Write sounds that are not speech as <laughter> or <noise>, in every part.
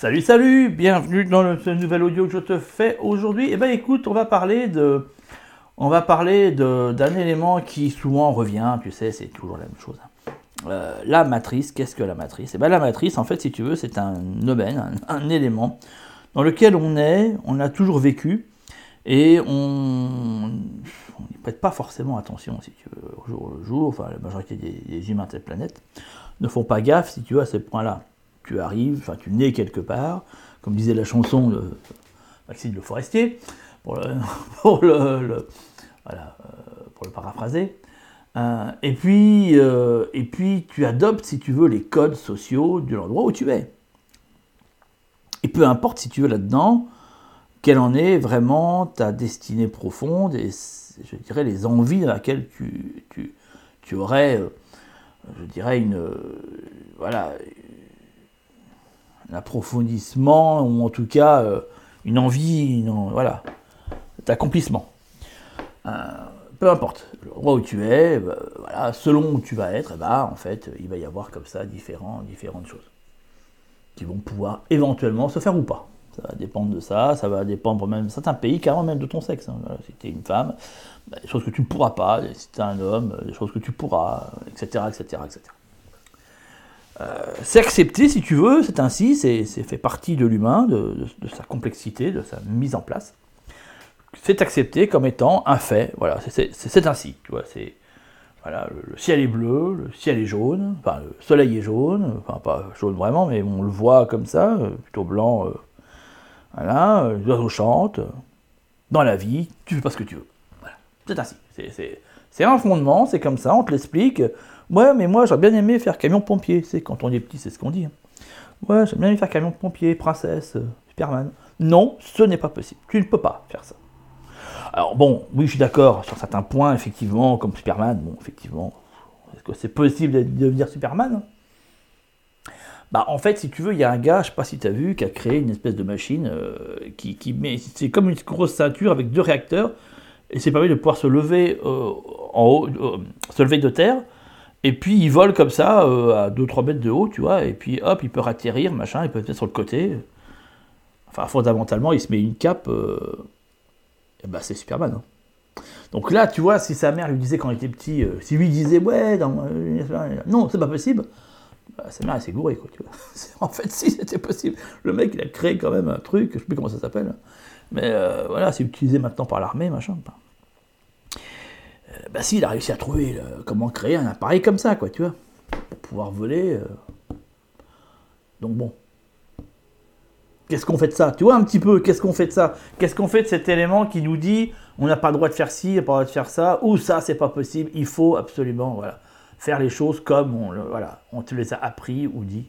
Salut, salut, bienvenue dans le, ce nouvel audio que je te fais aujourd'hui. Eh ben écoute, on va parler de, on va parler d'un élément qui souvent revient, tu sais, c'est toujours la même chose. hein. Euh, la matrice, qu'est-ce que la matrice? Eh ben la matrice, en fait, si tu veux, c'est un un, un élément dans lequel on est, on a toujours vécu, et on n'y prête pas forcément attention, si tu veux, au jour le jour, enfin la majorité des, des humains de cette planète ne font pas gaffe, si tu veux, à ce point-là tu arrives, enfin tu nais quelque part, comme disait la chanson de Maxime Le Forestier, pour le, paraphraser. Et, puis, tu adoptes, si tu veux, les codes sociaux de l'endroit où tu es. Et peu importe, si tu veux, là-dedans, quelle en est vraiment ta destinée profonde et, je dirais, les envies dans lesquelles tu, tu, tu aurais, euh, je dirais, une, euh, voilà, un approfondissement, ou en tout cas euh, une envie, voilà, d'accomplissement. Euh, peu importe, l'endroit où tu es, bah, voilà, selon où tu vas être, ben, en fait, il va y avoir comme ça différents, différentes choses qui vont pouvoir éventuellement se faire ou pas. Ça va dépendre de ça, ça va dépendre même de certains pays, carrément même de ton sexe. hein. Si tu es une femme, bah, des choses que tu ne pourras pas, si tu es un homme, des choses que tu pourras, etc. etc., etc. C'est accepté si tu veux, c'est ainsi, c'est fait partie de l'humain, de, sa complexité, de sa mise en place. C'est accepté comme étant un fait, voilà, c'est- ainsi, tu vois, c'est voilà, le, le ciel est bleu, le ciel est jaune, enfin le soleil est jaune, enfin pas jaune vraiment, mais on le voit comme ça, euh, plutôt blanc, euh, voilà, euh, les oiseaux chantent, euh, dans la vie, tu fais pas ce que tu veux, voilà, c'est ainsi, c'est un fondement, c'est comme ça, on te l'explique, ouais, mais moi j'aurais bien aimé faire camion-pompier, c'est quand on est petit, c'est ce qu'on dit, hein. ouais, j'aime bien faire camion-pompier, princesse, euh, Superman, non, ce n'est pas possible, tu ne peux pas faire ça. Alors bon, oui, je suis d'accord sur certains points, effectivement, comme Superman. Bon, effectivement, est-ce que c'est possible de devenir Superman Bah, en fait, si tu veux, il y a un gars, je sais pas si tu as vu, qui a créé une espèce de machine euh, qui, qui met, c'est comme une grosse ceinture avec deux réacteurs, et c'est permis de pouvoir se lever euh, en haut, euh, se lever de terre, et puis il vole comme ça euh, à 2-3 mètres de haut, tu vois, et puis hop, il peut atterrir, machin, il peut être sur le côté. Enfin, fondamentalement, il se met une cape. euh, eh ben, c'est Superman. hein. Donc là, tu vois, si sa mère lui disait quand il était petit, euh, si lui disait ouais, non, c'est pas possible, bah, sa mère elle s'est gourée, quoi, tu vois. <laughs> En fait, <laughs> si c'était possible. Le mec, il a créé quand même un truc, je sais plus comment ça s'appelle, mais voilà, c'est utilisé maintenant par l'armée, machin. bah. Euh, bah si, il a réussi à trouver euh, comment créer un appareil comme ça, quoi, tu vois, pour pouvoir voler. euh. Donc bon. Qu'est-ce qu'on fait de ça Tu vois un petit peu, qu'est-ce qu'on fait de ça? Qu'est-ce qu'on fait de cet élément qui nous dit on n'a pas le droit de faire ci, on n'a pas le droit de faire ça, ou ça, c'est pas possible, il faut absolument voilà, faire les choses comme on, voilà, on te les a appris ou dit.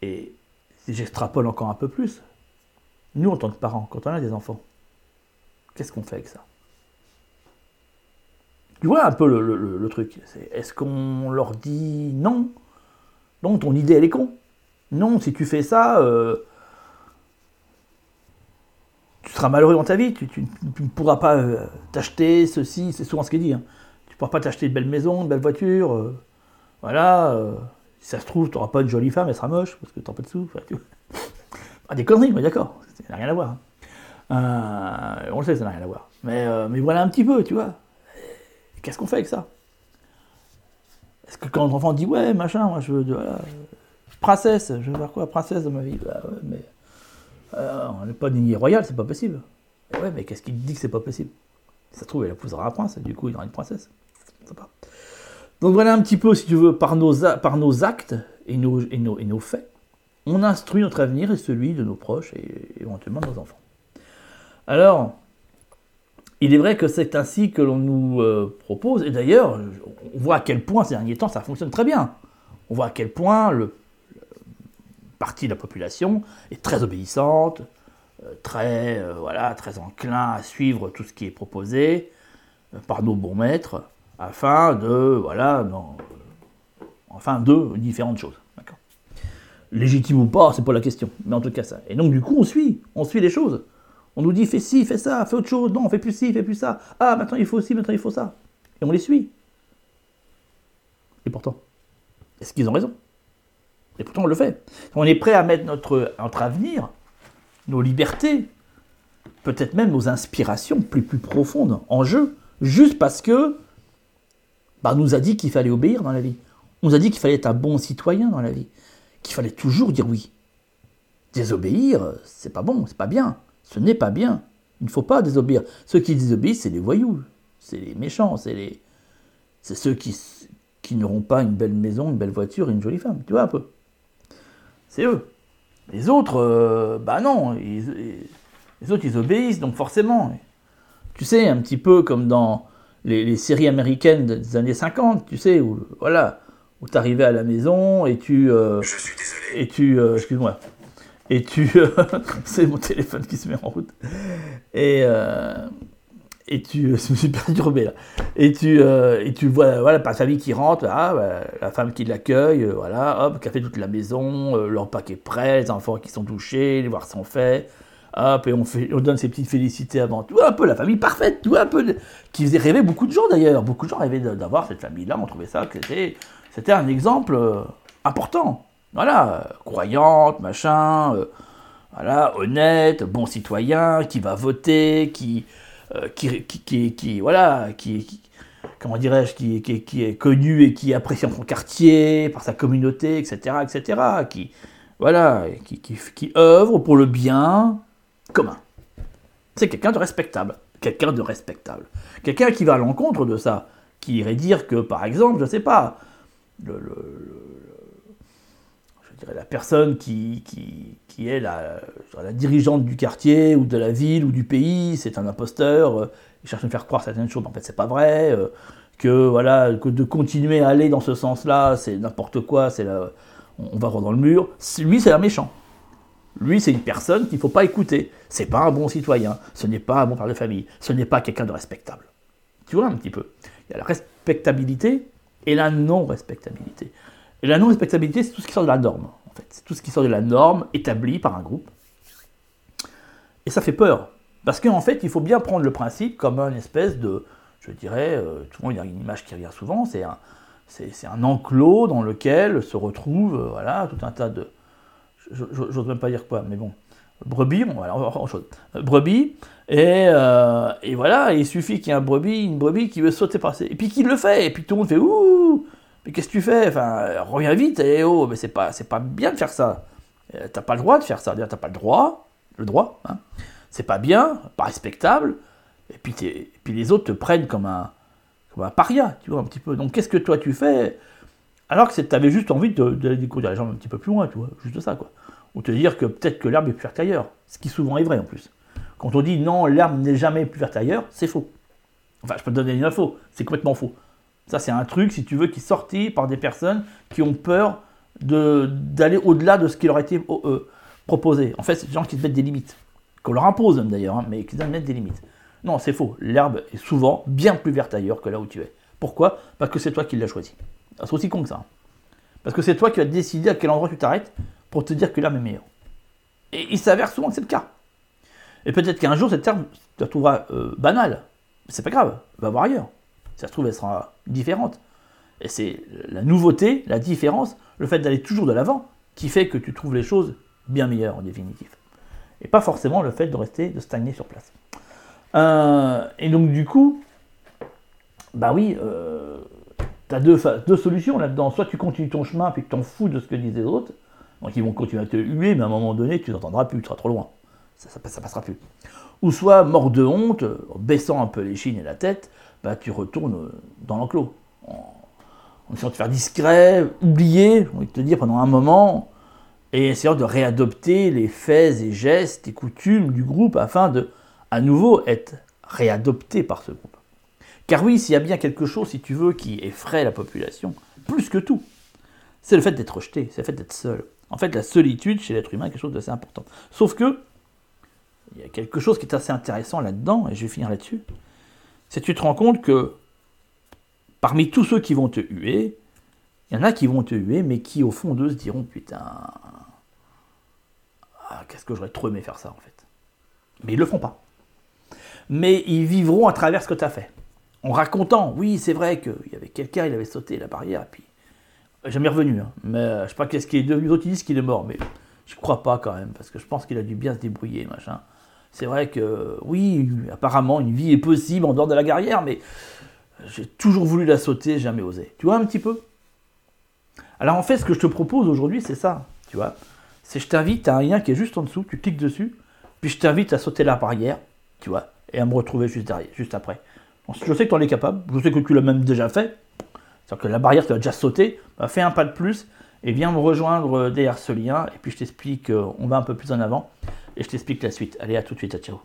Et si j'extrapole encore un peu plus, nous en tant que parents, quand on a des enfants, qu'est-ce qu'on fait avec ça? Tu vois un peu le, le- le- truc Est-ce qu'on leur dit non? Non, ton idée elle est con. Non, si tu fais ça, euh, tu seras malheureux dans ta vie. Tu, ne pourras pas euh, t'acheter ceci, c'est souvent ce qui est dit. hein. Tu ne pourras pas t'acheter une belle maison, une belle voiture. euh, voilà. euh, si ça se trouve, tu n'auras pas une jolie femme, elle sera moche parce que tu n'as pas de sous. tu. <laughs> Ah, des conneries, mais d'accord, ça n'a rien à voir. hein. On le sait, ça n'a rien à voir. Mais voilà un petit peu, tu vois. Qu'est-ce qu'on fait avec ça? Est-ce que quand l'enfant dit ouais, machin, moi je veux de, voilà, princesse, je veux faire quoi, princesse dans ma vie? Bah ouais, mais euh, on n'est pas lignée royale, c'est pas possible. Ouais, mais qu'est-ce qui te dit que c'est pas possible? Si ça se trouve, elle épousera un prince, et du coup, il aura une princesse. Pas. Donc voilà un petit peu, si tu veux, par nos, par nos actes et nos, et, nos, et nos faits, on instruit notre avenir et celui de nos proches et éventuellement de nos enfants. Alors, il est vrai que c'est ainsi que l'on nous euh, propose, et d'ailleurs, on voit à quel point ces derniers temps ça fonctionne très bien. On voit à quel point le, partie de la population est très obéissante, euh, très, euh, voilà, très enclin à suivre tout ce qui est proposé par nos bons maîtres, afin de, voilà, non, enfin de différentes choses. Légitime ou pas, c'est pas la question, mais en tout cas ça. Et donc du coup, on suit, on suit les choses. On nous dit fais ci, fais ça, fais autre chose, non, fais plus ci, fais plus ça. Ah, maintenant il faut ci, maintenant il faut ça. Et on les suit. Et pourtant, est-ce qu'ils ont raison? Et pourtant, on le fait. On est prêt à mettre notre, avenir, nos libertés, peut-être même nos inspirations plus, profondes en jeu, juste parce que bah, nous a dit qu'il fallait obéir dans la vie. On nous a dit qu'il fallait être un bon citoyen dans la vie, qu'il fallait toujours dire oui. Désobéir, c'est pas bon, c'est pas bien. Ce n'est pas bien. Il ne faut pas désobéir. Ceux qui désobéissent, c'est les voyous, c'est les méchants, c'est les, c'est ceux qui, qui n'auront pas une belle maison, une belle voiture et une jolie femme. Tu vois un peu. C'est eux. Les autres, euh, bah non, les autres ils obéissent, donc forcément. Tu sais, un petit peu comme dans les, séries américaines des années 50, tu sais, où voilà, où t'arrivais à la maison et tu. Euh, Je suis désolé. Et tu. Euh, excuse-moi. Et tu. <laughs> c'est mon téléphone qui se met en route. Et et tu, <laughs> je me suis perturbé là, et tu, euh, et tu vois, voilà, par famille qui rentre, ah, bah, la femme qui l'accueille, euh, voilà, hop, qui a fait toute la maison, euh, leur paquet prêt, les enfants qui sont touchés, les voir sont faits, hop, et on, fait, on donne ses petites félicités avant, vois, un peu la famille parfaite, vois, un peu, qui faisait rêver beaucoup de gens d'ailleurs, beaucoup de gens rêvaient d'avoir cette famille-là, on trouvait ça que c'était un exemple important, voilà, croyante, machin, voilà, honnête, bon citoyen, qui va voter, qui euh, qui, qui, voilà, qui, comment dirais-je, qui, est connu et qui est apprécié son quartier, par sa communauté, etc., etc., qui, voilà, qui, qui, œuvre pour le bien commun. C'est quelqu'un de respectable, quelqu'un de respectable, quelqu'un qui va à l'encontre de ça, qui irait dire que, par exemple, je sais pas, le, la personne qui, qui, qui est la, dirigeante du quartier ou de la ville ou du pays, c'est un imposteur, euh, il cherche à me faire croire certaines choses, mais en fait c'est pas vrai, euh, que voilà, que de continuer à aller dans ce sens-là, c'est n'importe quoi, c'est on va dans le mur. Lui c'est un méchant. Lui c'est une personne qu'il ne faut pas écouter. C'est pas un bon citoyen, ce n'est pas un bon père de famille, ce n'est pas quelqu'un de respectable. Tu vois un petit peu. Il y a la respectabilité et la non-respectabilité. Et la non-respectabilité, c'est tout ce qui sort de la norme. En fait. C'est tout ce qui sort de la norme établie par un groupe. Et ça fait peur. Parce qu'en fait, il faut bien prendre le principe comme une espèce de, je dirais, euh, monde, il y a une image qui revient souvent, c'est un, enclos dans lequel se retrouvent euh, voilà, tout un tas de. J'ose même pas dire quoi, mais bon. Brebis, bon, voilà, on chose. Brebis, et, euh, et voilà, il suffit qu'il y ait un brebis, une brebis qui veut sauter par Et puis qu'il le fait, et puis tout le monde fait ouh mais qu'est-ce que tu fais? Enfin, reviens vite, et oh, mais c'est pas, pas bien de faire ça. Euh, t'as pas le droit de faire ça. T'as pas le droit, le droit. Hein. C'est pas bien, pas respectable. Et puis, et puis les autres te prennent comme un, comme un paria, tu vois, un petit peu. Donc qu'est-ce que toi tu fais? Alors que tu avais juste envie d'aller découvrir les gens un petit peu plus loin, tu vois, juste ça, quoi. Ou te dire que peut-être que l'herbe est plus verte ailleurs. Ce qui souvent est vrai en plus. Quand on dit non, l'herbe n'est jamais plus verte ailleurs, c'est faux. Enfin, je peux te donner une info, c'est complètement faux. Ça, c'est un truc, si tu veux, qui est sorti par des personnes qui ont peur d'aller au-delà de ce qui leur a été euh, proposé. En fait, c'est des gens qui se mettent des limites, qu'on leur impose d'ailleurs, hein, mais qui se mettent des limites. Non, c'est faux. L'herbe est souvent bien plus verte ailleurs que là où tu es. Pourquoi? Parce que c'est toi qui l'as choisi. C'est aussi con que ça. Hein. Parce que c'est toi qui vas décider à quel endroit tu t'arrêtes pour te dire que l'herbe est meilleure. Et il s'avère souvent que c'est le cas. Et peut-être qu'un jour, cette herbe, tu la trouveras euh, banale. C'est pas grave, va voir ailleurs ça se trouve, elle sera différente. Et c'est la nouveauté, la différence, le fait d'aller toujours de l'avant, qui fait que tu trouves les choses bien meilleures en définitive. Et pas forcément le fait de rester, de stagner sur place. Euh, et donc du coup, bah oui, euh, tu as deux, solutions là-dedans. Soit tu continues ton chemin puis que t'en fous de ce que disent les autres, donc ils vont continuer à te huer, mais à un moment donné, tu n'entendras plus, tu seras trop loin. Ça, ça, ça, passera plus. Ou soit mort de honte, baissant un peu les chines et la tête, bah, tu retournes dans l'enclos. En, essayant de faire discret, oublier, on va te dire, pendant un moment, et essayant de réadopter les faits et gestes et coutumes du groupe afin de, à nouveau, être réadopté par ce groupe. Car oui, s'il y a bien quelque chose, si tu veux, qui effraie la population, plus que tout, c'est le fait d'être rejeté, c'est le fait d'être seul. En fait, la solitude chez l'être humain est quelque chose d'assez important. Sauf que, il y a quelque chose qui est assez intéressant là-dedans, et je vais finir là-dessus, c'est que tu te rends compte que parmi tous ceux qui vont te huer, il y en a qui vont te huer, mais qui au fond d'eux se diront putain, ah, qu'est-ce que j'aurais trop aimé faire ça en fait. Mais ils le feront pas. Mais ils vivront à travers ce que tu as fait. En racontant, oui, c'est vrai qu'il y avait quelqu'un, il avait sauté la barrière, puis Jamais revenu, hein. mais euh, je sais pas qu'est-ce qui est devenu. D'autres disent qu'il est mort, mais je crois pas quand même, parce que je pense qu'il a dû bien se débrouiller, machin. C'est vrai que, oui, apparemment, une vie est possible en dehors de la guerrière, mais j'ai toujours voulu la sauter, jamais osé. Tu vois un petit peu? Alors en fait, ce que je te propose aujourd'hui, c'est ça, tu vois. C'est je t'invite à un lien qui est juste en dessous, tu cliques dessus, puis je t'invite à sauter la barrière, tu vois, et à me retrouver juste derrière, juste après. je sais que tu en es capable, je sais que tu l'as même déjà fait, c'est-à-dire que la barrière, tu as déjà sauté, bah, fais un pas de plus et viens me rejoindre derrière ce lien, et puis je t'explique, euh, on va un peu plus en avant, et je t'explique la suite. Allez, à tout de suite, ciao.